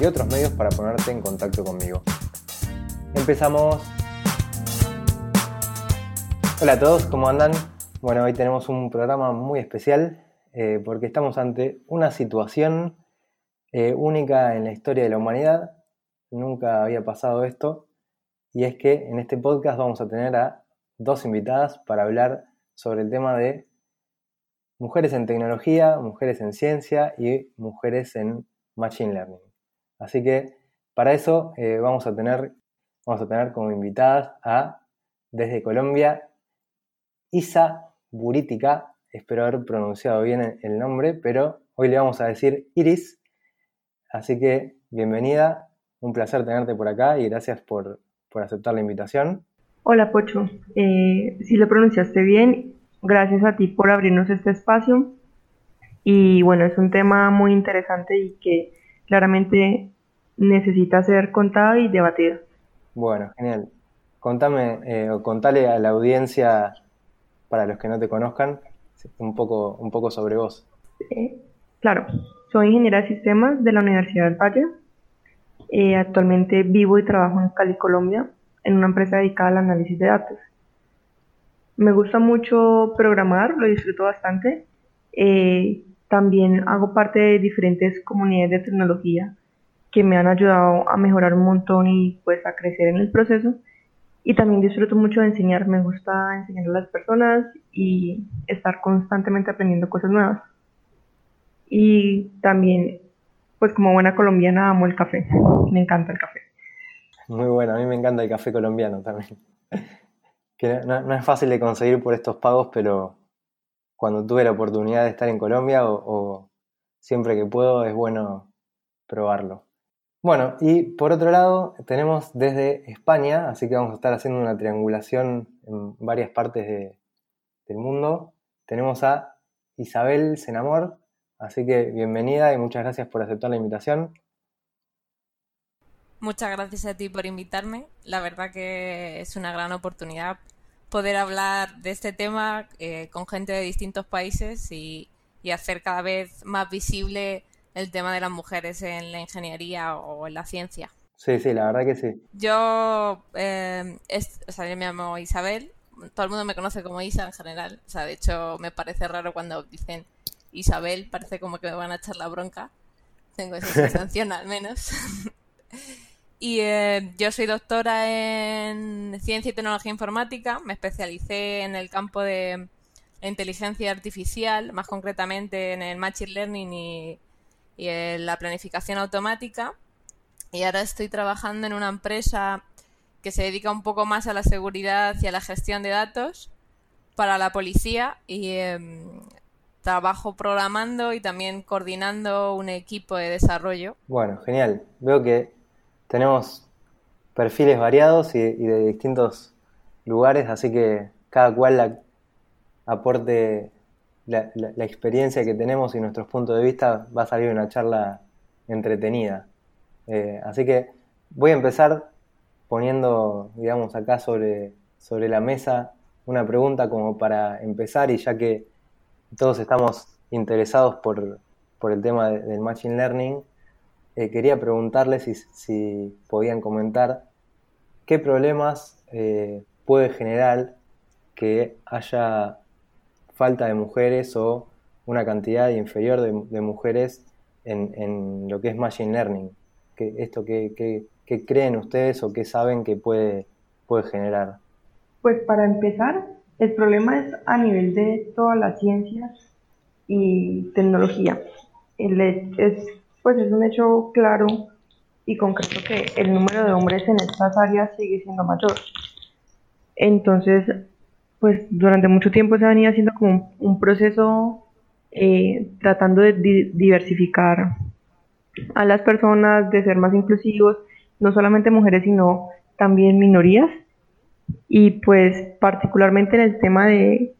y otros medios para ponerte en contacto conmigo. Empezamos. Hola a todos, ¿cómo andan? Bueno, hoy tenemos un programa muy especial eh, porque estamos ante una situación eh, única en la historia de la humanidad. Nunca había pasado esto. Y es que en este podcast vamos a tener a dos invitadas para hablar sobre el tema de mujeres en tecnología, mujeres en ciencia y mujeres en machine learning. Así que para eso eh, vamos, a tener, vamos a tener como invitadas a, desde Colombia, Isa Burítica, espero haber pronunciado bien el nombre, pero hoy le vamos a decir Iris. Así que bienvenida, un placer tenerte por acá y gracias por, aceptar la invitación. Hola Pocho, eh, si lo pronunciaste bien, gracias a ti por abrirnos este espacio. Y bueno, es un tema muy interesante y que claramente necesita ser contado y debatido. Bueno, genial. Contame eh, o contale a la audiencia, para los que no te conozcan, un poco, un poco sobre vos. claro, soy ingeniera de sistemas de la Universidad del Valle. Eh, actualmente vivo y trabajo en Cali, Colombia, en una empresa dedicada al análisis de datos. Me gusta mucho programar, lo disfruto bastante. Eh, también hago parte de diferentes comunidades de tecnología que me han ayudado a mejorar un montón y pues a crecer en el proceso. Y también disfruto mucho de enseñar, me gusta enseñar a las personas y estar constantemente aprendiendo cosas nuevas. Y también, pues como buena colombiana, amo el café, me encanta el café. Muy bueno, a mí me encanta el café colombiano también. Que no, es fácil de conseguir por estos pagos, pero cuando tuve la oportunidad de estar en Colombia o, siempre que puedo es bueno probarlo. Bueno, y por otro lado tenemos desde España, así que vamos a estar haciendo una triangulación en varias partes del mundo. Tenemos a Isabel Senamor, así que bienvenida y muchas gracias por aceptar la invitación. Muchas gracias a ti por invitarme. La verdad que es una gran oportunidad poder hablar de este tema eh, con gente de distintos países y, hacer cada vez más visible el tema de las mujeres en la ingeniería o en la ciencia. Sí, sí, la verdad que sí. Yo, eh, o sea, yo me llamo Isabel, todo el mundo me conoce como Isa en general, o sea, de hecho me parece raro cuando dicen Isabel, parece como que me van a echar la bronca, tengo esa sensación al menos. Y eh, yo soy doctora en Ciencia y Tecnología Informática, me especialicé en el campo de inteligencia artificial, más concretamente en el Machine Learning y, en la planificación automática. Y ahora estoy trabajando en una empresa que se dedica un poco más a la seguridad y a la gestión de datos para la policía y em, trabajo programando y también coordinando un equipo de desarrollo. Bueno, genial. Veo que tenemos perfiles variados y, de distintos lugares, así que cada cual aporte la, experiencia que tenemos y nuestros puntos de vista, va a salir una charla entretenida. Eh, así que voy a empezar poniendo, digamos, acá sobre, sobre la mesa una pregunta como para empezar y ya que todos estamos interesados por, por el tema del Machine Learning, eh, quería preguntarles si, podían comentar qué problemas eh, puede generar que haya falta de mujeres o una cantidad inferior de, mujeres en, lo que es Machine Learning. ¿Qué, esto qué, creen ustedes o qué saben que puede, puede generar? Pues para empezar, el problema es a nivel de todas las ciencias y tecnología. El, es pues es un hecho claro y concreto que el número de hombres en estas áreas sigue siendo mayor. Entonces, pues durante mucho tiempo se ha venido haciendo como un, proceso eh, tratando de diversificar a las personas, de ser más inclusivos, no solamente mujeres, sino también minorías. Y pues particularmente en el tema de eh,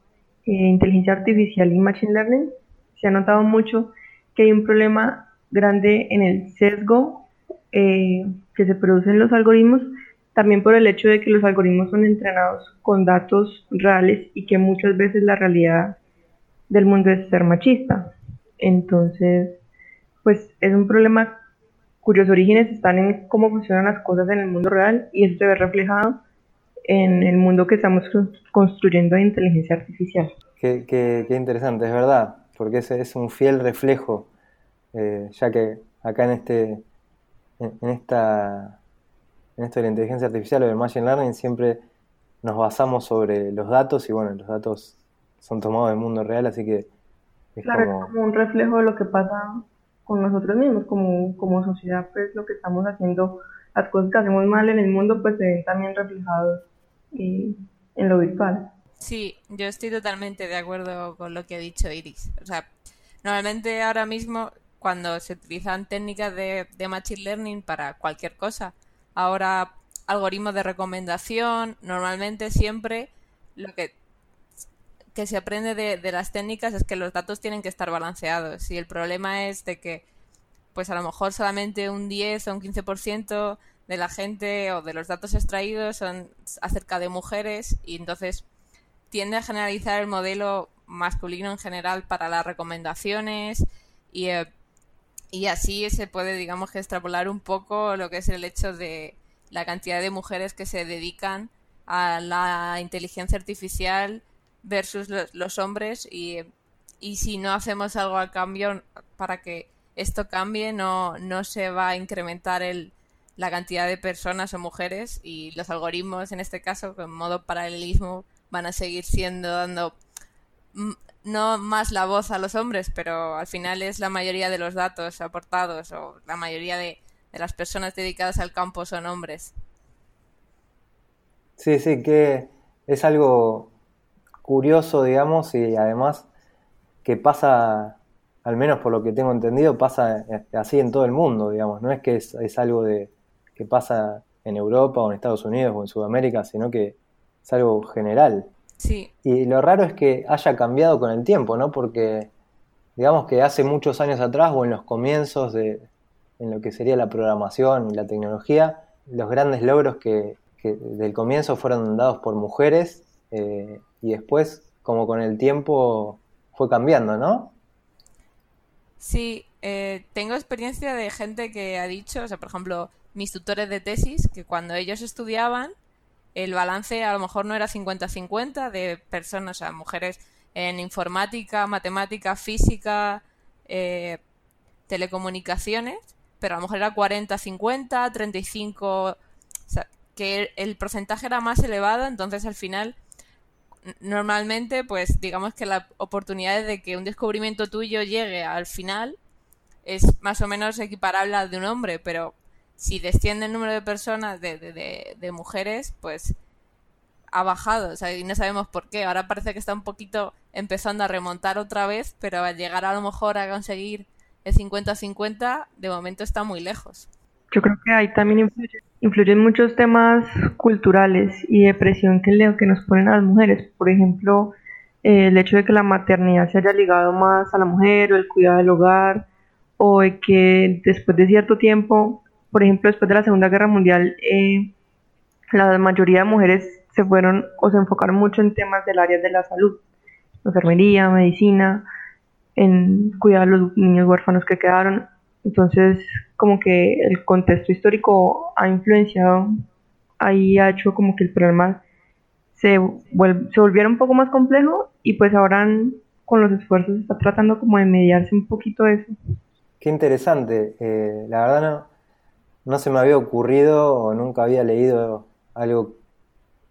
inteligencia artificial y machine learning, se ha notado mucho que hay un problema grande en el sesgo eh, que se produce en los algoritmos, también por el hecho de que los algoritmos son entrenados con datos reales y que muchas veces la realidad del mundo es ser machista. Entonces, pues es un problema cuyos orígenes están en cómo funcionan las cosas en el mundo real y eso se ve reflejado en el mundo que estamos construyendo de inteligencia artificial. Qué, qué, interesante, es verdad, porque ese es un fiel reflejo, eh, ya que acá en este en, esta en esto de la inteligencia artificial o del machine learning siempre nos basamos sobre los datos y bueno, los datos son tomados del mundo real, así que es claro, como... un reflejo de lo que pasa con nosotros mismos, como, como sociedad, pues lo que estamos haciendo, las cosas que hacemos mal en el mundo, pues se ven también reflejados en lo virtual. Sí, yo estoy totalmente de acuerdo con lo que ha dicho Iris. O sea, normalmente ahora mismo cuando se utilizan técnicas de, de Machine Learning para cualquier cosa, ahora algoritmos de recomendación, normalmente siempre lo que que se aprende de, las técnicas es que los datos tienen que estar balanceados. Y el problema es de que, pues a lo mejor solamente un 10 o un 15% de la gente o de los datos extraídos son acerca de mujeres y entonces tiende a generalizar el modelo masculino en general para las recomendaciones y, eh, y así se puede, digamos extrapolar un poco lo que es el hecho de la cantidad de mujeres que se dedican a la inteligencia artificial versus los, hombres y, y, si no hacemos algo al cambio para que esto cambie no, no se va a incrementar el, la cantidad de personas o mujeres y los algoritmos en este caso en modo paralelismo van a seguir siendo dando no más la voz a los hombres pero al final es la mayoría de los datos aportados o la mayoría de, las personas dedicadas al campo son hombres sí sí que es algo curioso, digamos, y además que pasa, al menos por lo que tengo entendido, pasa eh, así en todo el mundo, digamos. No es que es, algo de, que pasa en Europa o en Estados Unidos o en Sudamérica, sino que es algo general. Sí. Y lo raro es que haya cambiado con el tiempo, ¿no? Porque digamos que hace muchos años atrás o en los comienzos de en lo que sería la programación y la tecnología, los grandes logros que, que del comienzo fueron dados por mujeres eh, y después, como con el tiempo, fue cambiando, ¿no? Sí, eh, tengo experiencia de gente que ha dicho, o sea, por ejemplo, mis tutores de tesis, que cuando ellos estudiaban, el balance a lo mejor no era 50-50 de personas, o sea, mujeres en informática, matemática, física, eh, telecomunicaciones, pero a lo mejor era 40-50, 35, o sea, que el porcentaje era más elevado, entonces al final normalmente, pues digamos que la oportunidad de que un descubrimiento tuyo llegue al final es más o menos equiparable al de un hombre, pero si desciende el número de personas, de, de, de, mujeres, pues ha bajado, o sea, y no sabemos por qué. Ahora parece que está un poquito empezando a remontar otra vez, pero al llegar a lo mejor a conseguir el 50-50, de momento está muy lejos. Yo creo que ahí también influyen muchos temas culturales y de presión que, que nos ponen a las mujeres. Por ejemplo, eh, el hecho de que la maternidad se haya ligado más a la mujer o el cuidado del hogar, o de que después de cierto tiempo, por ejemplo, después de la Segunda Guerra Mundial, eh, la mayoría de mujeres se fueron o se enfocaron mucho en temas del área de la salud, enfermería, medicina, en cuidar a los niños huérfanos que quedaron. Entonces, como que el contexto histórico ha influenciado, ahí ha hecho como que el problema se, se volviera un poco más complejo y pues ahora con los esfuerzos está tratando como de mediarse un poquito eso. Qué interesante, eh, la verdad no, no se me había ocurrido o nunca había leído algo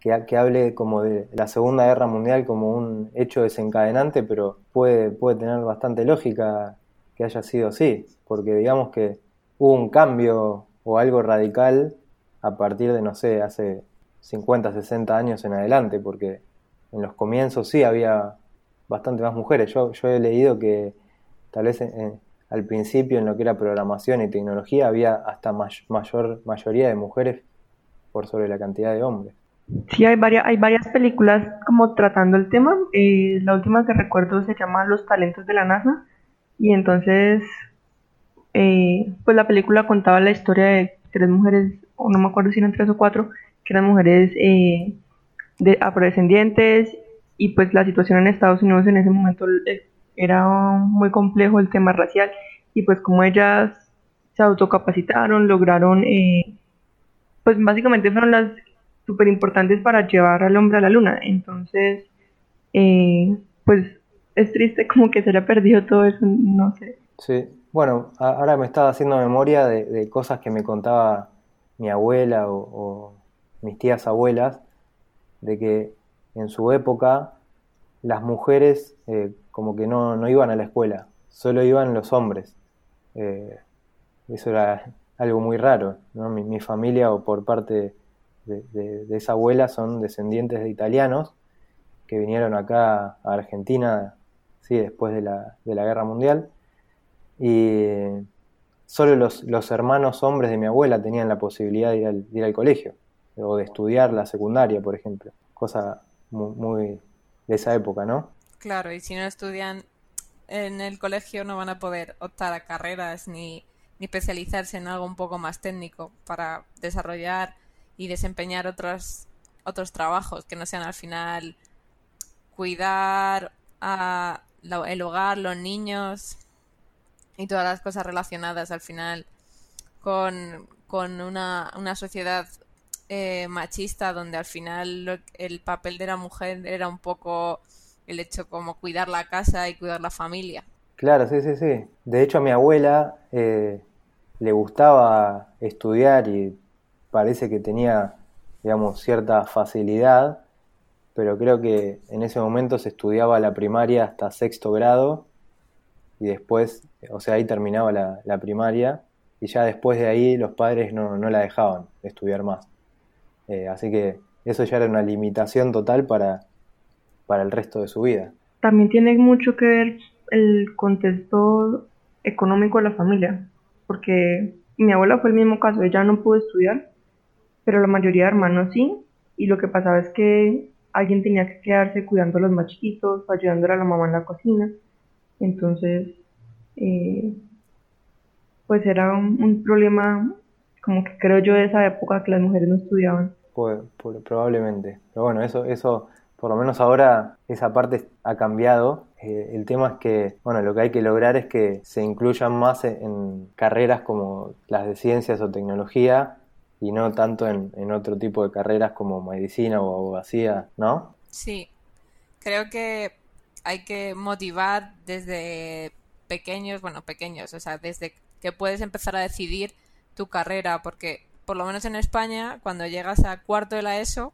que, hable como de la Segunda Guerra Mundial como un hecho desencadenante, pero puede, puede tener bastante lógica que haya sido así, porque digamos que hubo un cambio o algo radical a partir de, no sé, hace 50, 60 años en adelante, porque en los comienzos sí había bastante más mujeres. Yo, yo he leído que tal vez al principio en lo que era programación y tecnología había hasta mayor mayoría de mujeres por sobre la cantidad de hombres. Sí, hay varias, hay varias películas como tratando el tema. Eh, la última que recuerdo se llama Los talentos de la NASA. Y entonces, eh, pues la película contaba la historia de tres mujeres, o no me acuerdo si eran tres o cuatro, que eran mujeres eh, de afrodescendientes. Y pues la situación en Estados Unidos en ese momento era muy complejo el tema racial. Y pues como ellas se autocapacitaron, lograron, pues básicamente fueron las súper importantes para llevar al hombre a la luna. Entonces, eh, pues es triste como que se haya perdido todo eso, no sé. Sí, bueno, ahora me estaba haciendo memoria de, cosas que me contaba mi abuela o, mis tías abuelas, de que en su época las mujeres eh, como que no, no, iban a la escuela, solo iban los hombres. Eh, eso era algo muy raro, ¿no? mi, mi familia o por parte de, esa abuela son descendientes de italianos que vinieron acá a Argentina sí, después de la, de la Guerra Mundial. Y solo los, los, hermanos hombres de mi abuela tenían la posibilidad de ir, al, ir al colegio o de estudiar la secundaria, por ejemplo. Cosa muy de esa época, ¿no? Claro, y si no estudian en el colegio no van a poder optar a carreras ni, ni especializarse en algo un poco más técnico para desarrollar y desempeñar otros, otros trabajos que no sean al final cuidar el hogar, los niños y todas las cosas relacionadas al final con, una, una, sociedad eh, machista donde al final el papel de la mujer era un poco el hecho como cuidar la casa y cuidar la familia. Claro, sí, sí, sí. De hecho a mi abuela eh, le gustaba estudiar y parece que tenía, digamos, cierta facilidad, pero creo que en ese momento se estudiaba la primaria hasta sexto grado y después, o sea, ahí terminaba la, primaria y ya después de ahí los padres no, no la dejaban estudiar más. Eh, así que eso ya era una limitación total para, para el resto de su vida. También tiene mucho que ver el contexto económico de la familia, porque mi abuela fue el mismo caso, ella no pudo estudiar pero la mayoría de hermanos sí, y lo que pasaba es que alguien tenía que quedarse cuidando a los más chiquitos, ayudándole a la mamá en la cocina, entonces, eh, pues era un, problema, como que creo yo de esa época que las mujeres no estudiaban. Pues, probablemente, pero bueno, eso, eso, por lo menos ahora esa parte ha cambiado. Eh, el tema es que, bueno, lo que hay que lograr es que se incluyan más en carreras como las de ciencias o tecnología y no tanto en, otro tipo de carreras como medicina o abogacía, ¿no? Sí, creo que hay que motivar desde pequeños, bueno, pequeños, o sea, desde que puedes empezar a decidir tu carrera, porque por lo menos en España, cuando llegas a cuarto de la ESO,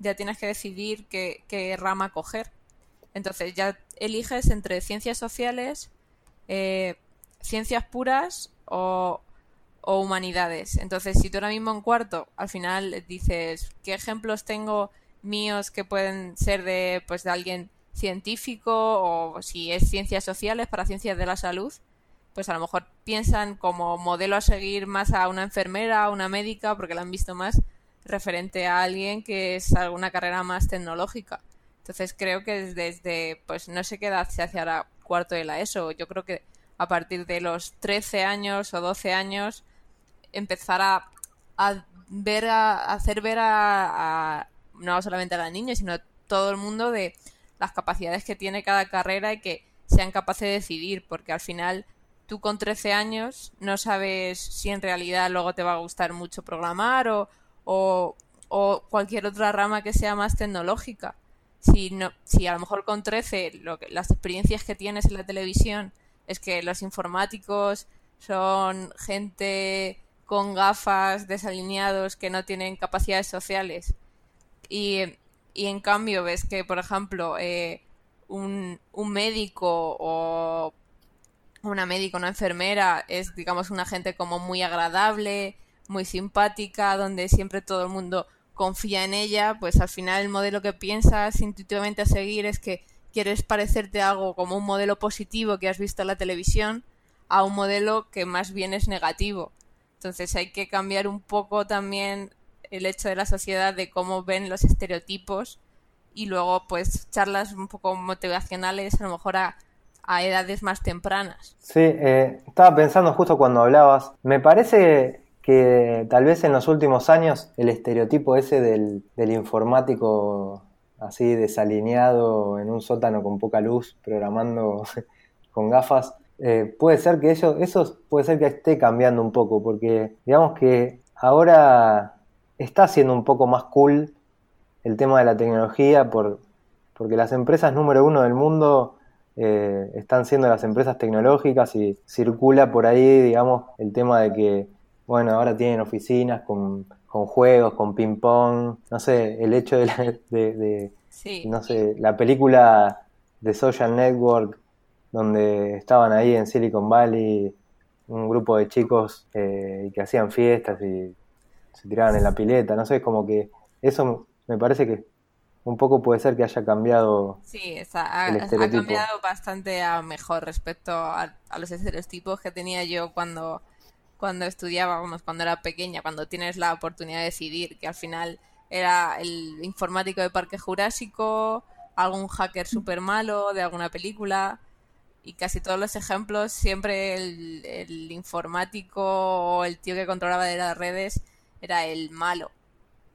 ya tienes que decidir qué, qué rama coger. Entonces ya eliges entre ciencias sociales, eh, ciencias puras o, o humanidades. Entonces, si tú ahora mismo en cuarto, al final dices, ¿qué ejemplos tengo míos que pueden ser de, pues, de alguien científico o si es ciencias sociales para ciencias de la salud? Pues a lo mejor piensan como modelo a seguir más a una enfermera, a una médica, porque la han visto más referente a alguien que es alguna carrera más tecnológica. Entonces creo que desde, pues no sé qué edad se hace ahora cuarto de la ESO. Yo creo que a partir de los 13 años o 12 años empezar a, ver, a, hacer ver a, no solamente a las niñas, sino a todo el mundo de las capacidades que tiene cada carrera y que sean capaces de decidir, porque al final tú con 13 años no sabes si en realidad luego te va a gustar mucho programar o, o, cualquier otra rama que sea más tecnológica. Si, no, si a lo mejor con 13 lo las experiencias que tienes en la televisión es que los informáticos son gente con gafas, desalineados, que no tienen capacidades sociales. Y, en cambio ves que, por ejemplo, eh, un, un, médico o una médica, una enfermera, es, digamos, una gente como muy agradable, muy simpática, donde siempre todo el mundo confía en ella, pues al final el modelo que piensas intuitivamente a seguir es que quieres parecerte algo como un modelo positivo que has visto en la televisión a un modelo que más bien es negativo. Entonces hay que cambiar un poco también el hecho de la sociedad de cómo ven los estereotipos y luego pues charlas un poco motivacionales a lo mejor a, edades más tempranas. Sí, eh, estaba pensando justo cuando hablabas, me parece que tal vez en los últimos años el estereotipo ese del, informático así desalineado en un sótano con poca luz, programando con gafas, eh, puede ser que eso, eso puede ser que esté cambiando un poco, porque digamos que ahora está siendo un poco más cool el tema de la tecnología, por, porque las empresas número uno del mundo eh, están siendo las empresas tecnológicas y circula por ahí, digamos, el tema de que, bueno, ahora tienen oficinas con, con juegos, con ping-pong, no sé, el hecho de, la, de, no sé, la película de Social Network donde estaban ahí en Silicon Valley un grupo de chicos eh, que hacían fiestas y se tiraban en la pileta, no sé, como que eso me parece que un poco puede ser que haya cambiado. Sí, ha, cambiado bastante a mejor respecto a, los estereotipos que tenía yo cuando, cuando estudiaba, cuando era pequeña, cuando tienes la oportunidad de decidir, que al final era el informático de Parque Jurásico, algún hacker súper malo de alguna película y casi todos los ejemplos siempre el, informático o el tío que controlaba de las redes era el malo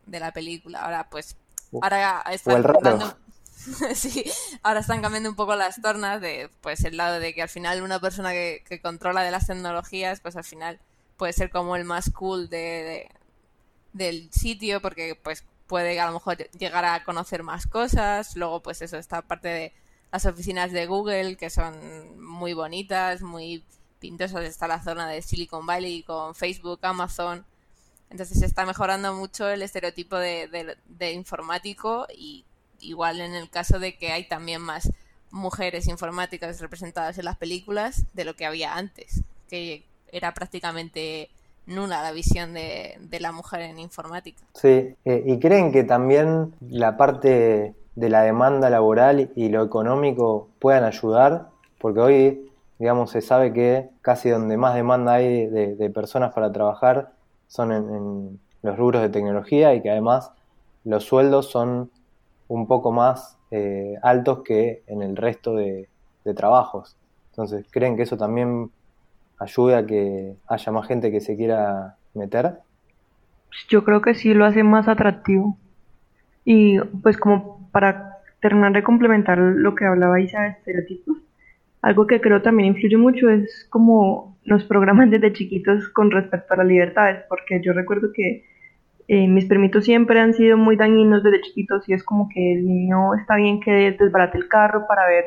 de la película. Ahora pues ahora están cambiando sí, ahora están cambiando un poco las tornas de pues el lado de que al final una persona que, controla de las tecnologías pues al final puede ser como el más cool de, del sitio porque pues puede a lo mejor llegar a conocer más cosas luego pues eso esta parte de las oficinas de Google, que son muy bonitas, muy pintosas. Está la zona de Silicon Valley con Facebook, Amazon. Entonces se está mejorando mucho el estereotipo de, de, informático y igual en el caso de que hay también más mujeres informáticas representadas en las películas de lo que había antes, que era prácticamente nula la visión de, de la mujer en informática. Sí, eh, y creen que también la parte de la demanda laboral y lo económico puedan ayudar, porque hoy, digamos, se sabe que casi donde más demanda hay de, personas para trabajar son en, los rubros de tecnología y que además los sueldos son un poco más eh, altos que en el resto de, de trabajos. Entonces, ¿creen que eso también ayuda a que haya más gente que se quiera meter? Yo creo que sí lo hace más atractivo. Y pues como para terminar de complementar lo que hablaba Isa de estereotipos, algo que creo también influye mucho es como nos programan desde chiquitos con respecto a las libertades, porque yo recuerdo que eh, mis permisos siempre han sido muy dañinos desde chiquitos y es como que el niño está bien que desbarate el carro para ver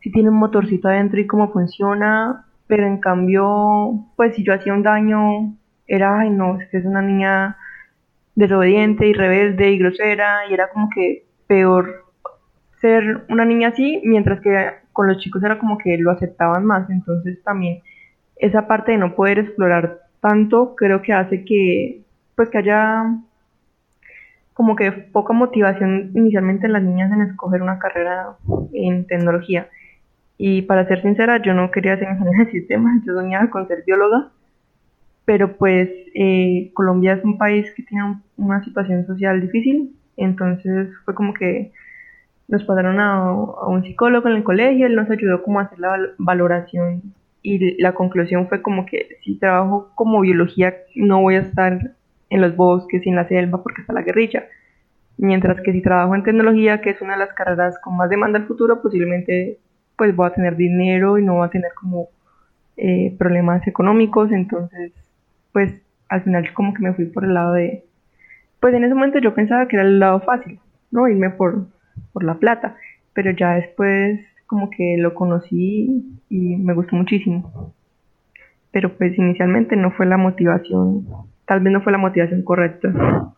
si tiene un motorcito adentro y cómo funciona, pero en cambio, pues si yo hacía un daño, era, ay no, es que es una niña desobediente y rebelde y grosera y era como que peor ser una niña así, mientras que con los chicos era como que lo aceptaban más. Entonces también esa parte de no poder explorar tanto creo que hace que pues que haya como que poca motivación inicialmente en las niñas en escoger una carrera en tecnología. Y para ser sincera, yo no quería ser ingeniera de sistemas, yo soñaba con ser bióloga, pero pues eh, Colombia es un país que tiene una situación social difícil entonces fue como que nos pasaron a, un psicólogo en el colegio, él nos ayudó como a hacer la valoración y la conclusión fue como que si trabajo como biología no voy a estar en los bosques y en la selva porque está la guerrilla. Mientras que si trabajo en tecnología, que es una de las carreras con más demanda al futuro, posiblemente pues voy a tener dinero y no voy a tener como eh, problemas económicos. Entonces, pues al final como que me fui por el lado de, pues en ese momento yo pensaba que era el lado fácil, ¿no? Irme por, por la plata, pero ya después como que lo conocí y me gustó muchísimo. Pero pues inicialmente no fue la motivación, tal vez no fue la motivación correcta.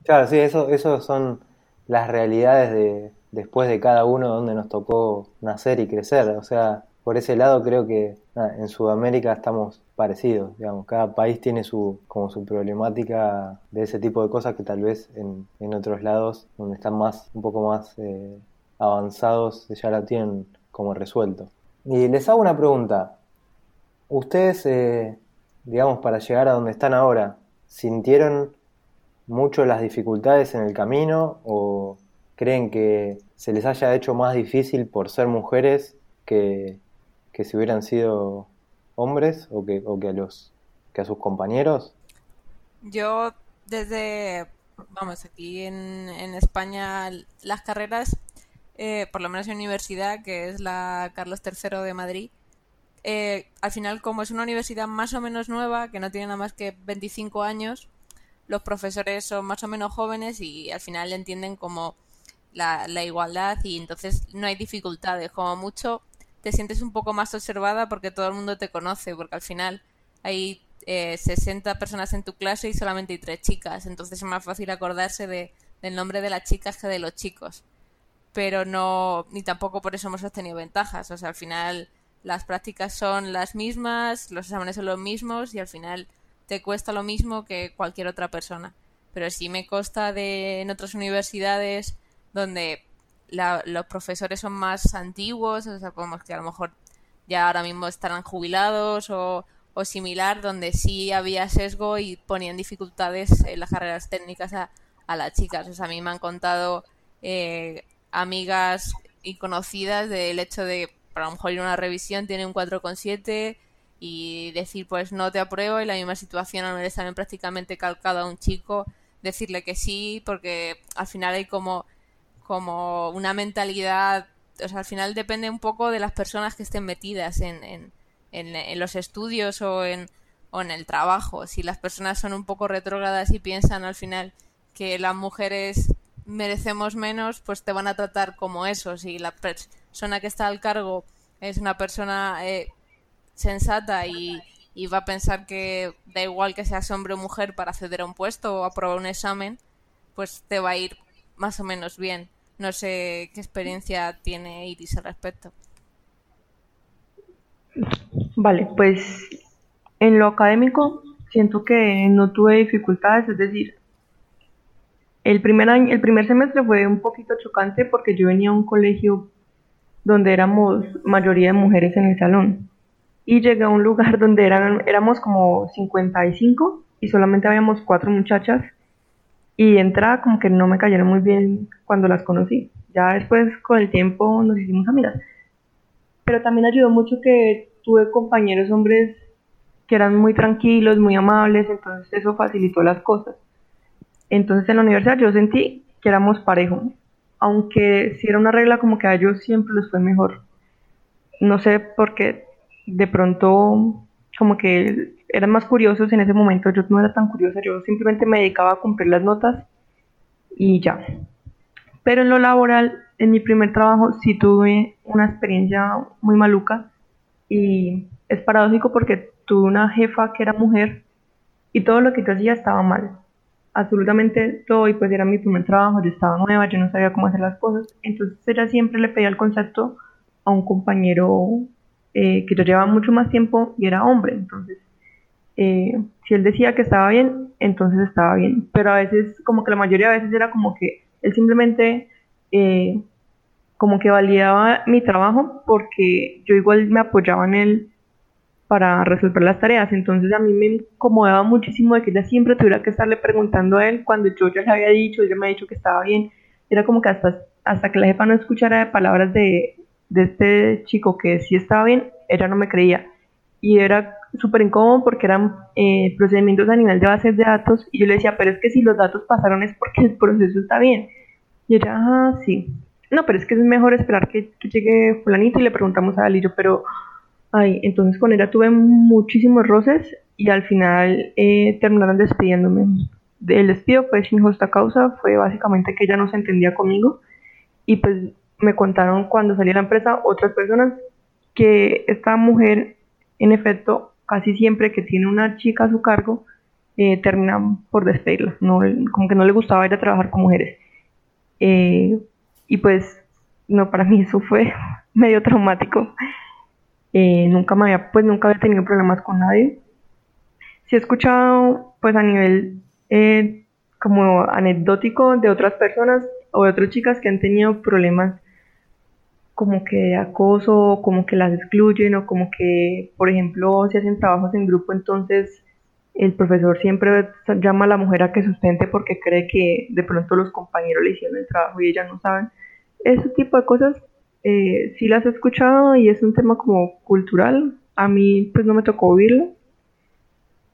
Claro, sí, eso, eso son las realidades de después de cada uno donde nos tocó nacer y crecer. O sea, por ese lado creo que en Sudamérica estamos parecidos, digamos, cada país tiene su como su problemática de ese tipo de cosas que tal vez en, en otros lados donde están más un poco más eh, avanzados ya la tienen como resuelto. Y les hago una pregunta. ustedes, eh, digamos, para llegar a donde están ahora, ¿sintieron mucho las dificultades en el camino o creen que se les haya hecho más difícil por ser mujeres que, que si hubieran sido hombres o que, o que a los que a sus compañeros? Yo desde, vamos, aquí en, en España las carreras, eh, por lo menos en universidad, que es la Carlos III de Madrid, eh, al final como es una universidad más o menos nueva, que no tiene nada más que 25 años, los profesores son más o menos jóvenes y al final entienden como la, la igualdad y entonces no hay dificultades, como mucho te sientes un poco más observada porque todo el mundo te conoce, porque al final hay eh, 60 personas en tu clase y solamente hay tres chicas, entonces es más fácil acordarse de, del nombre de las chicas que de los chicos. Pero no, ni tampoco por eso hemos obtenido ventajas, o sea, al final las prácticas son las mismas, los exámenes son los mismos y al final te cuesta lo mismo que cualquier otra persona. Pero sí me consta de en otras universidades donde los profesores son más antiguos, o sea, como que a lo mejor ya ahora mismo estarán jubilados o, o similar, donde sí había sesgo y ponían dificultades en las carreras técnicas a, a las chicas. O sea, a mí me han contado eh, amigas y conocidas del hecho de, a lo mejor ir a una revisión tiene un 4,7 y decir, pues no te apruebo, y la misma situación al examen prácticamente calcado a un chico, decirle que sí, porque al final hay como, como una mentalidad, o sea, al final depende un poco de las personas que estén metidas en, en en, los estudios o en, o en el trabajo. Si las personas son un poco retrógradas y piensan al final que las mujeres merecemos menos, pues te van a tratar como eso. Si la persona que está al cargo es una persona eh, sensata y, y, va a pensar que da igual que seas hombre o mujer para acceder a un puesto o aprobar un examen, pues te va a ir más o menos bien. No sé qué experiencia tiene Iris al respecto. Vale, pues en lo académico siento que no tuve dificultades, es decir, el primer año, el primer semestre fue un poquito chocante porque yo venía a un colegio donde éramos mayoría de mujeres en el salón y llegué a un lugar donde eran, éramos como 55 y solamente habíamos cuatro muchachas y entraba como que no me cayeron muy bien cuando las conocí. Ya después con el tiempo nos hicimos amigas. Pero también ayudó mucho que tuve compañeros hombres que eran muy tranquilos, muy amables, entonces eso facilitó las cosas. Entonces en la universidad yo sentí que éramos parejo, aunque si era una regla como que a ellos siempre les fue mejor. No sé por qué de pronto como que eran más curiosos en ese momento, yo no era tan curiosa, yo simplemente me dedicaba a cumplir las notas y ya. Pero en lo laboral, en mi primer trabajo sí tuve una experiencia muy maluca y es paradójico porque tuve una jefa que era mujer y todo lo que yo hacía estaba mal. Absolutamente todo, y pues era mi primer trabajo, yo estaba nueva, yo no sabía cómo hacer las cosas. Entonces ella siempre le pedía el concepto a un compañero eh, que yo llevaba mucho más tiempo y era hombre. Entonces, eh, si él decía que estaba bien, entonces estaba bien. Pero a veces, como que la mayoría de veces era como que él simplemente eh, como que validaba mi trabajo porque yo igual me apoyaba en él para resolver las tareas. Entonces a mí me incomodaba muchísimo de que ella siempre tuviera que estarle preguntando a él cuando yo ya le había dicho, ella me ha dicho que estaba bien. Era como que hasta, que la jefa no escuchara palabras de, este chico que sí estaba bien, ella no me creía. Y era súper incómodo porque eran eh, procedimientos a nivel de bases de datos y yo le decía, pero es que si los datos pasaron es porque el proceso está bien. Y ella, ah, sí no, pero es que es mejor esperar que, llegue fulanito y le preguntamos a Dalillo, pero, ay, entonces con ella tuve muchísimos roces y al final eh, terminaron despidiéndome. El despido fue sin justa causa, fue básicamente que ella no se entendía conmigo y pues me contaron cuando salí a la empresa otras personas que esta mujer, en efecto, casi siempre que tiene una chica a su cargo, eh, terminan por despedirla, no, como que no le gustaba ir a trabajar con mujeres. Eh, y pues, no, para mí eso fue medio traumático. Eh, nunca me había, pues nunca había tenido problemas con nadie. Sí he escuchado, pues a nivel eh, como anecdótico de otras personas o de otras chicas que han tenido problemas como que acoso, como que las excluyen o como que, por ejemplo, si hacen trabajos en grupo, entonces el profesor siempre llama a la mujer a que sustente porque cree que de pronto los compañeros le hicieron el trabajo y ella no saben. Ese tipo de cosas eh, sí las he escuchado y es un tema como cultural. A mí pues no me tocó vivirlo,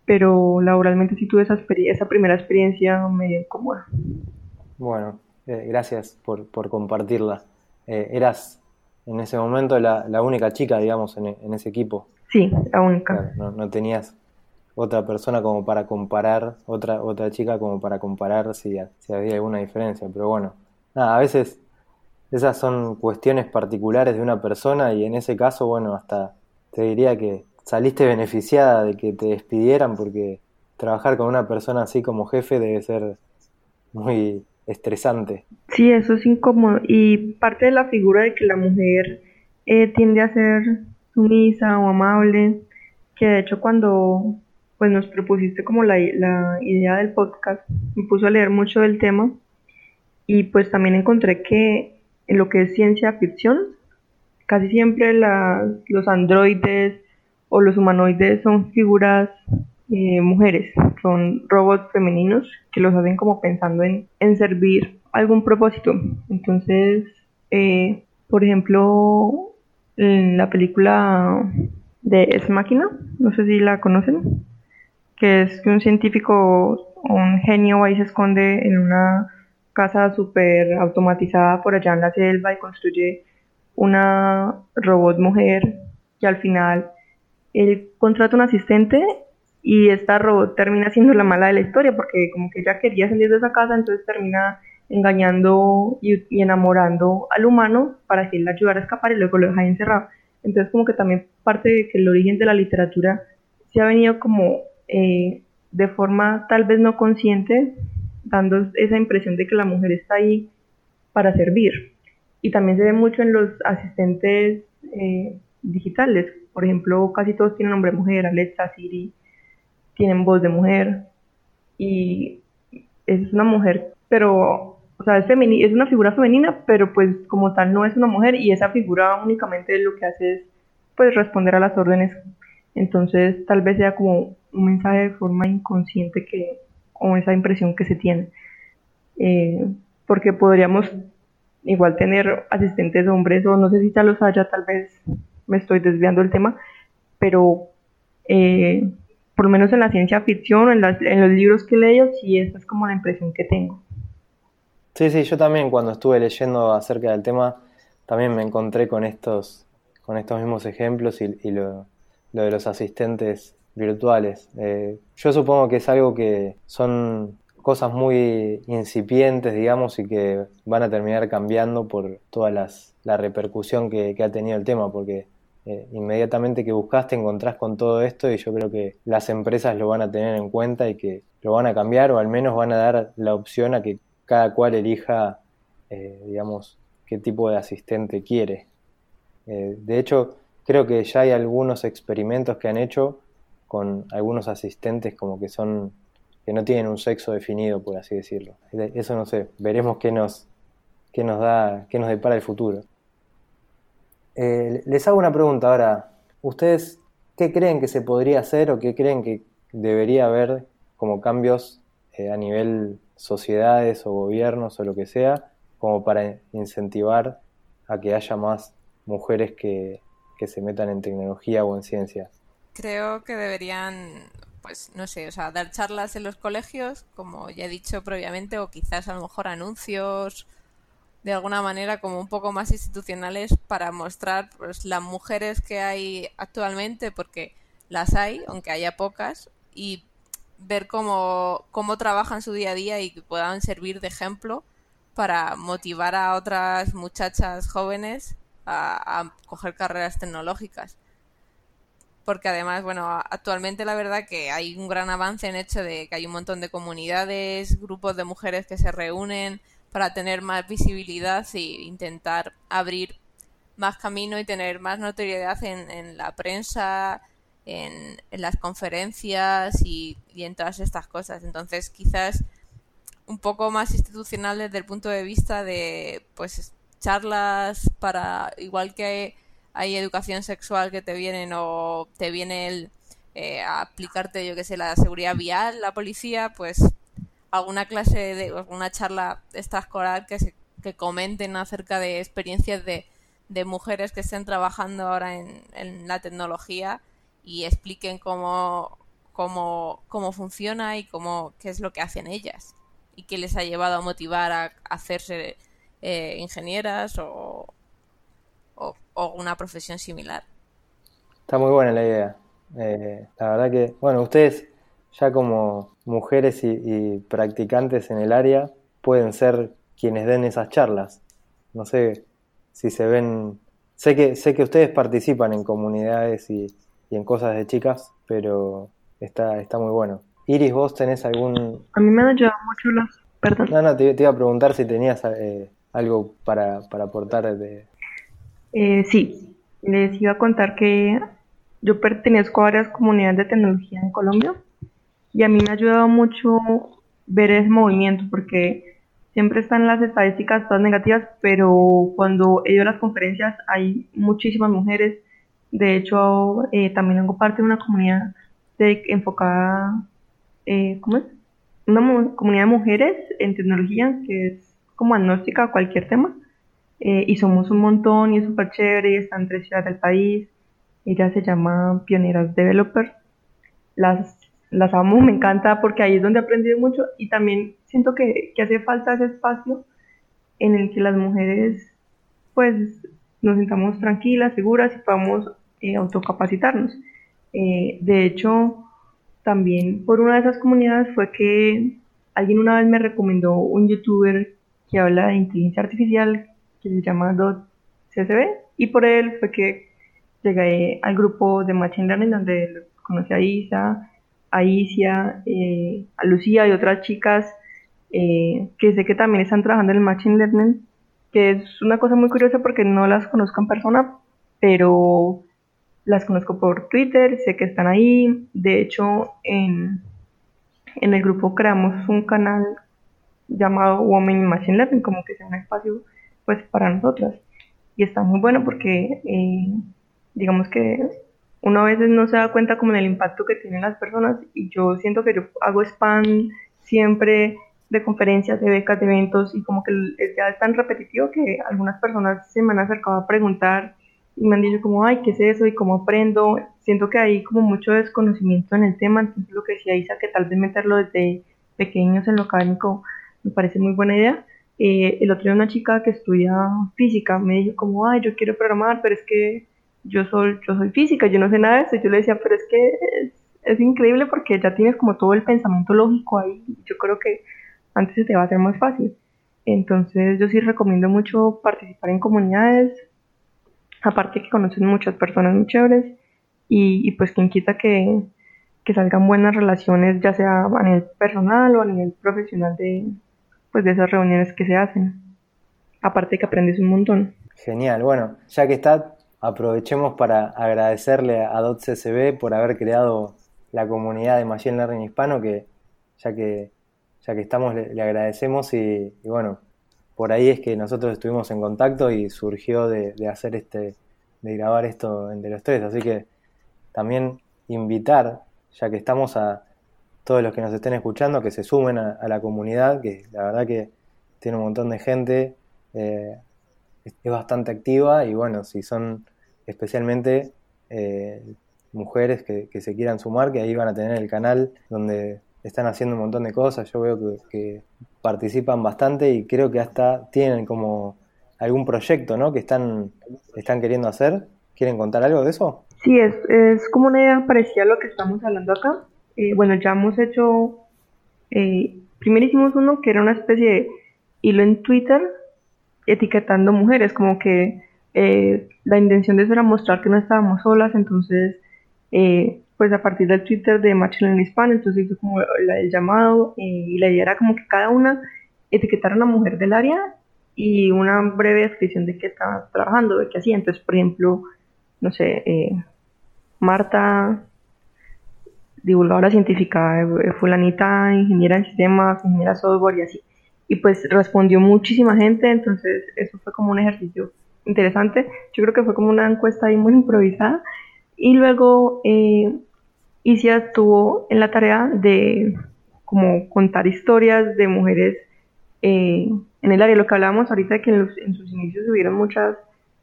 pero laboralmente sí tuve esa, esa primera experiencia medio incómoda. Bueno, eh, gracias por, por compartirla. Eh, eras en ese momento la, la única chica, digamos, en, en, ese equipo. Sí, la única. no, no tenías otra persona como para comparar, otra, otra chica como para comparar si, si había alguna diferencia. Pero bueno, nada, a veces esas son cuestiones particulares de una persona y en ese caso, bueno, hasta te diría que saliste beneficiada de que te despidieran porque trabajar con una persona así como jefe debe ser muy estresante. Sí, eso es incómodo y parte de la figura de que la mujer eh, tiende a ser sumisa o amable, que de hecho cuando pues nos propusiste como la, la idea del podcast, me puso a leer mucho del tema y pues también encontré que en lo que es ciencia ficción, casi siempre los androides o los humanoides son figuras eh, mujeres, son robots femeninos que los hacen como pensando en, servir algún propósito. Entonces, eh, por ejemplo, en la película de Es Máquina, no sé si la conocen, que es que un científico, un genio ahí se esconde en una casa súper automatizada por allá en la selva y construye una robot mujer y al final él contrata un asistente y esta robot termina siendo la mala de la historia porque como que ella quería salir de esa casa entonces termina engañando y, enamorando al humano para que él la ayudara a escapar y luego lo deja encerrado. Entonces como que también parte de que el origen de la literatura se ha venido como eh, de forma tal vez no consciente, dando esa impresión de que la mujer está ahí para servir. Y también se ve mucho en los asistentes eh, digitales. Por ejemplo, casi todos tienen nombre mujer, Alexa, Siri, tienen voz de mujer. Y es una mujer, pero, o sea, es, es una figura femenina, pero pues como tal no es una mujer y esa figura únicamente lo que hace es pues responder a las órdenes. Entonces tal vez sea como un mensaje de forma inconsciente que, o esa impresión que se tiene. Eh, porque podríamos igual tener asistentes hombres, o no sé si ya los haya, tal vez me estoy desviando del tema, pero eh, por lo menos en la ciencia ficción, en, en los libros que leo, sí, esa es como la impresión que tengo. Sí, sí, yo también cuando estuve leyendo acerca del tema, también me encontré con estos, con estos mismos ejemplos y, y lo, lo de los asistentes virtuales. Eh, yo supongo que es algo que son cosas muy incipientes, digamos, y que van a terminar cambiando por toda las, la repercusión que, ha tenido el tema, porque eh, inmediatamente que buscaste encontrás con todo esto y yo creo que las empresas lo van a tener en cuenta y que lo van a cambiar o al menos van a dar la opción a que cada cual elija, eh, digamos, qué tipo de asistente quiere. de hecho, creo que ya hay algunos experimentos que han hecho con algunos asistentes como que son que no tienen un sexo definido, por así decirlo. Eso no sé, veremos qué nos, qué nos da, qué nos depara el futuro. Eh, les hago una pregunta ahora. ¿Ustedes qué creen que se podría hacer o qué creen que debería haber como cambios eh, a nivel sociedades o gobiernos o lo que sea, como para incentivar a que haya más mujeres que, que se metan en tecnología o en ciencia? Creo que deberían, pues no sé, o sea, dar charlas en los colegios, como ya he dicho previamente, o quizás a lo mejor anuncios de alguna manera como un poco más institucionales para mostrar pues las mujeres que hay actualmente, porque las hay, aunque haya pocas, y ver cómo, cómo trabajan su día a día y que puedan servir de ejemplo para motivar a otras muchachas jóvenes a, a coger carreras tecnológicas porque además, bueno, actualmente la verdad que hay un gran avance en hecho de que hay un montón de comunidades, grupos de mujeres que se reúnen para tener más visibilidad e intentar abrir más camino y tener más notoriedad en, la prensa, en, las conferencias y, y, en todas estas cosas. Entonces, quizás un poco más institucional desde el punto de vista de, pues, charlas para, igual que hay educación sexual que te vienen o te viene el, eh, a aplicarte, yo que sé, la seguridad vial, la policía, pues alguna clase de, alguna charla extraescolar que se, que comenten acerca de experiencias de, de mujeres que estén trabajando ahora en, en la tecnología y expliquen cómo, cómo, cómo funciona y cómo, qué es lo que hacen ellas y qué les ha llevado a motivar a, hacerse eh, ingenieras o, o, una profesión similar. Está muy buena la idea. Eh, la verdad que, bueno, ustedes ya como mujeres y, practicantes en el área pueden ser quienes den esas charlas. No sé si se ven, sé que sé que ustedes participan en comunidades y, en cosas de chicas, pero está está muy bueno. Iris, vos tenés algún... A mí me han ayudado mucho las... Perdón. No, no, te, iba a preguntar si tenías eh, algo para, para aportar de... Eh, sí, les iba a contar que yo pertenezco a varias comunidades de tecnología en Colombia y a mí me ha ayudado mucho ver ese movimiento porque siempre están las estadísticas todas negativas, pero cuando he ido a las conferencias hay muchísimas mujeres. De hecho, eh, también hago parte de una comunidad de, enfocada, eh, ¿cómo es? Una comunidad de mujeres en tecnología que es como agnóstica a cualquier tema. Eh, y somos un montón y es súper chévere y están en tres ciudades del país. Ella se llama Pioneras Developers. Las las amo, me encanta porque ahí es donde he aprendido mucho y también siento que, hace falta ese espacio en el que las mujeres pues nos sintamos tranquilas, seguras y podamos eh, autocapacitarnos. Eh, de hecho, también por una de esas comunidades fue que alguien una vez me recomendó un youtuber que habla de inteligencia artificial que se llama CSB y por él fue que llegué al grupo de Machine Learning donde conocí a Isa, a Isia, eh, a Lucía y otras chicas eh, que sé que también están trabajando en el Machine Learning, que es una cosa muy curiosa porque no las conozco en persona, pero las conozco por Twitter, sé que están ahí. De hecho, en, en el grupo creamos un canal llamado Women in Machine Learning, como que sea un espacio pues para nosotras. Y está muy bueno porque eh, digamos que uno a veces no se da cuenta como en el impacto que tienen las personas y yo siento que yo hago spam siempre de conferencias, de becas, de eventos y como que ya es tan repetitivo que algunas personas se me han acercado a preguntar y me han dicho como, ay, ¿qué es eso? y cómo aprendo. Siento que hay como mucho desconocimiento en el tema, entonces lo que decía Isa, que tal vez meterlo desde pequeños en lo académico me parece muy buena idea. Eh, el otro día una chica que estudia física me dijo como, ay, yo quiero programar, pero es que yo soy, yo soy física, yo no sé nada de eso. Yo le decía, pero es que es, es increíble porque ya tienes como todo el pensamiento lógico ahí. Yo creo que antes se te va a hacer más fácil. Entonces yo sí recomiendo mucho participar en comunidades, aparte que conocen muchas personas muy chéveres y, y pues quien quita que, que, salgan buenas relaciones, ya sea a nivel personal o a nivel profesional de, pues de esas reuniones que se hacen. Aparte que aprendes un montón. Genial, bueno, ya que está aprovechemos para agradecerle a DotCSB por haber creado la comunidad de Machine Learning hispano, que ya que, ya que estamos le, agradecemos y, bueno, por ahí es que nosotros estuvimos en contacto y surgió de, hacer este, de grabar esto entre los tres, así que también invitar, ya que estamos a todos los que nos estén escuchando, que se sumen a, la comunidad, que la verdad que tiene un montón de gente, eh, es bastante activa y bueno, si son especialmente eh, mujeres que, se quieran sumar, que ahí van a tener el canal donde están haciendo un montón de cosas, yo veo que, participan bastante y creo que hasta tienen como algún proyecto ¿no? que están, están queriendo hacer. ¿Quieren contar algo de eso? Sí, es, es como una idea parecida a lo que estamos hablando acá. Eh, bueno, ya hemos hecho, eh, primero hicimos uno que era una especie de hilo en Twitter etiquetando mujeres, como que eh, la intención de eso era mostrar que no estábamos solas, entonces, eh, pues a partir del Twitter de Machine en Hispano, entonces hizo como el llamado y la idea era como que cada una etiquetara a una mujer del área y una breve descripción de qué estaba trabajando, de qué hacía. Entonces, por ejemplo, no sé, Marta, divulgadora científica, fulanita, ingeniera en sistemas, ingeniera software y así y pues respondió muchísima gente, entonces eso fue como un ejercicio interesante. Yo creo que fue como una encuesta ahí muy improvisada. Y luego eh, Isia estuvo en la tarea de como contar historias de mujeres eh, en el área. Lo que hablábamos ahorita que en, en sus inicios hubieron muchas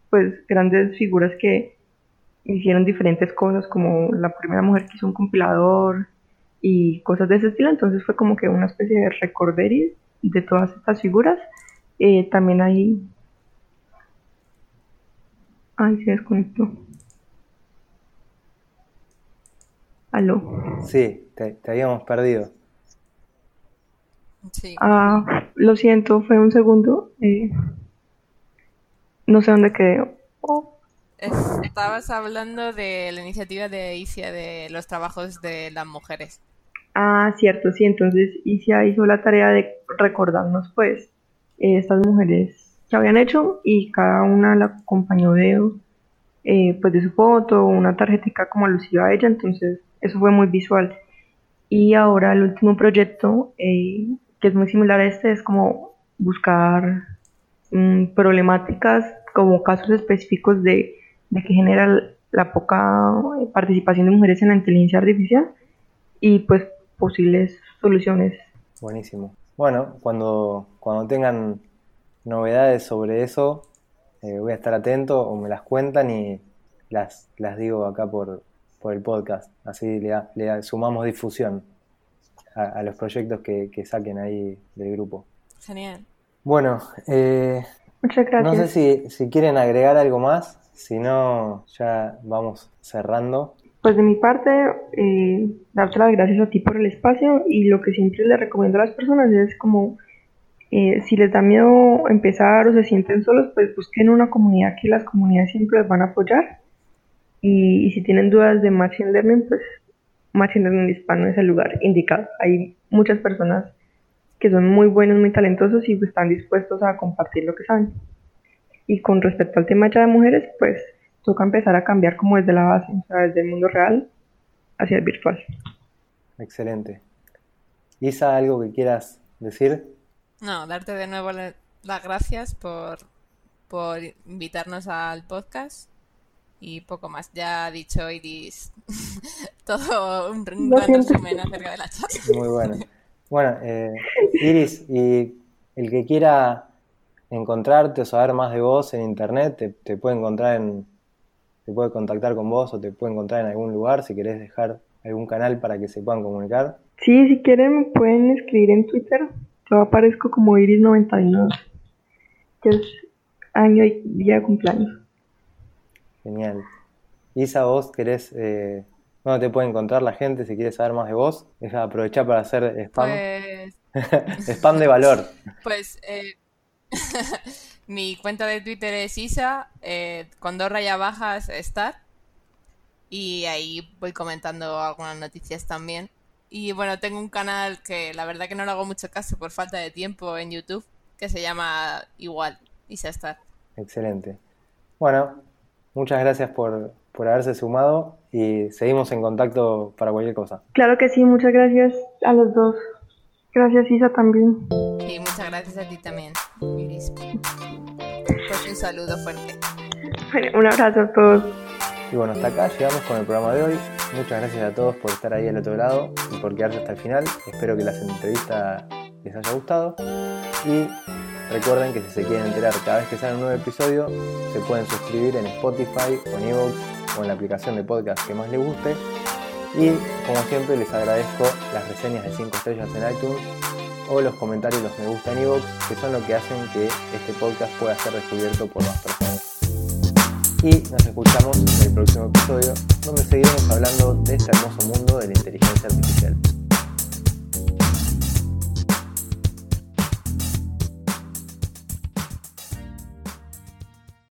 pues grandes figuras que hicieron diferentes cosas, como la primera mujer que hizo un compilador y cosas de ese estilo. Entonces fue como que una especie de recorderis de todas estas figuras. Eh, también hay... Ay, se desconectó. Aló. Sí, te, habíamos perdido. Sí. Ah, lo siento, fue un segundo. Eh, no sé dónde quedé. Oh, Estabas hablando de la iniciativa de ICIA de los trabajos de las mujeres. Ah, cierto, sí. Entonces ICIA hizo la tarea de recordarnos, pues, estas mujeres que habían hecho y cada una la acompañó de, eh, pues, de su foto, una tarjetita como alusiva a ella. Entonces eso fue muy visual. Y ahora el último proyecto, eh, que es muy similar a este, es como buscar mm, problemáticas como casos específicos de de que genera la poca participación de mujeres en la inteligencia artificial y pues posibles soluciones. Buenísimo. Bueno, cuando, cuando tengan novedades sobre eso, eh, voy a estar atento o me las cuentan y las, las digo acá por, por el podcast. Así le, le sumamos difusión a, los proyectos que, que, saquen ahí del grupo. Genial. Bueno, eh, Muchas gracias. no sé si, si quieren agregar algo más. Si no, ya vamos cerrando. Pues de mi parte, eh, darte las gracias a ti por el espacio y lo que siempre le recomiendo a las personas es como eh, si les da miedo empezar o se sienten solos, pues busquen una comunidad que las comunidades siempre les van a apoyar. Y, si tienen dudas de Machine Learning, pues Machine Learning Hispano es el lugar indicado. Hay muchas personas que son muy buenos, muy talentosos y están dispuestos a compartir lo que saben. Y con respecto al tema ya de mujeres, pues toca empezar a cambiar como desde la base, o sea, desde el mundo real hacia el virtual. Excelente. Isa, ¿algo que quieras decir? No, darte de nuevo las gracias por, por invitarnos al podcast y poco más. Ya ha dicho Iris todo un, un resumen acerca de la charla. Muy bueno. Bueno, eh, Iris, y el que quiera encontrarte o saber más de vos en internet, te, te, puede encontrar en, te puede contactar con vos o te puede encontrar en algún lugar si querés dejar algún canal para que se puedan comunicar. Sí, si quieren me pueden escribir en Twitter. Yo aparezco como Iris99, que es año y día de cumpleaños. Genial. Isa, vos querés, eh, ¿dónde te puede encontrar la gente si quieres saber más de vos? Deja aprovechar para hacer spam. Pues... spam de valor. Pues eh, Mi cuenta de Twitter es Isa, eh, con dos rayas bajas Star. Y ahí voy comentando algunas noticias también. Y bueno, tengo un canal que la verdad que no le hago mucho caso por falta de tiempo en YouTube, que se llama igual, Isa Star. Excelente. Bueno, muchas gracias por, por haberse sumado y seguimos en contacto para cualquier cosa. Claro que sí, muchas gracias a los dos. Gracias Isa también. Y muchas gracias a ti también, Iris. Pues un saludo fuerte. Un abrazo a todos. Y bueno, hasta acá llegamos con el programa de hoy. Muchas gracias a todos por estar ahí al otro lado y por quedarse hasta el final. Espero que la entrevista les haya gustado. Y recuerden que si se quieren enterar cada vez que sale un nuevo episodio, se pueden suscribir en Spotify o en Evox o en la aplicación de podcast que más les guste y como siempre les agradezco las reseñas de 5 estrellas en iTunes o los comentarios los me gusta en iVoox, que son lo que hacen que este podcast pueda ser descubierto por más personas. Y nos escuchamos en el próximo episodio, donde seguiremos hablando de este hermoso mundo de la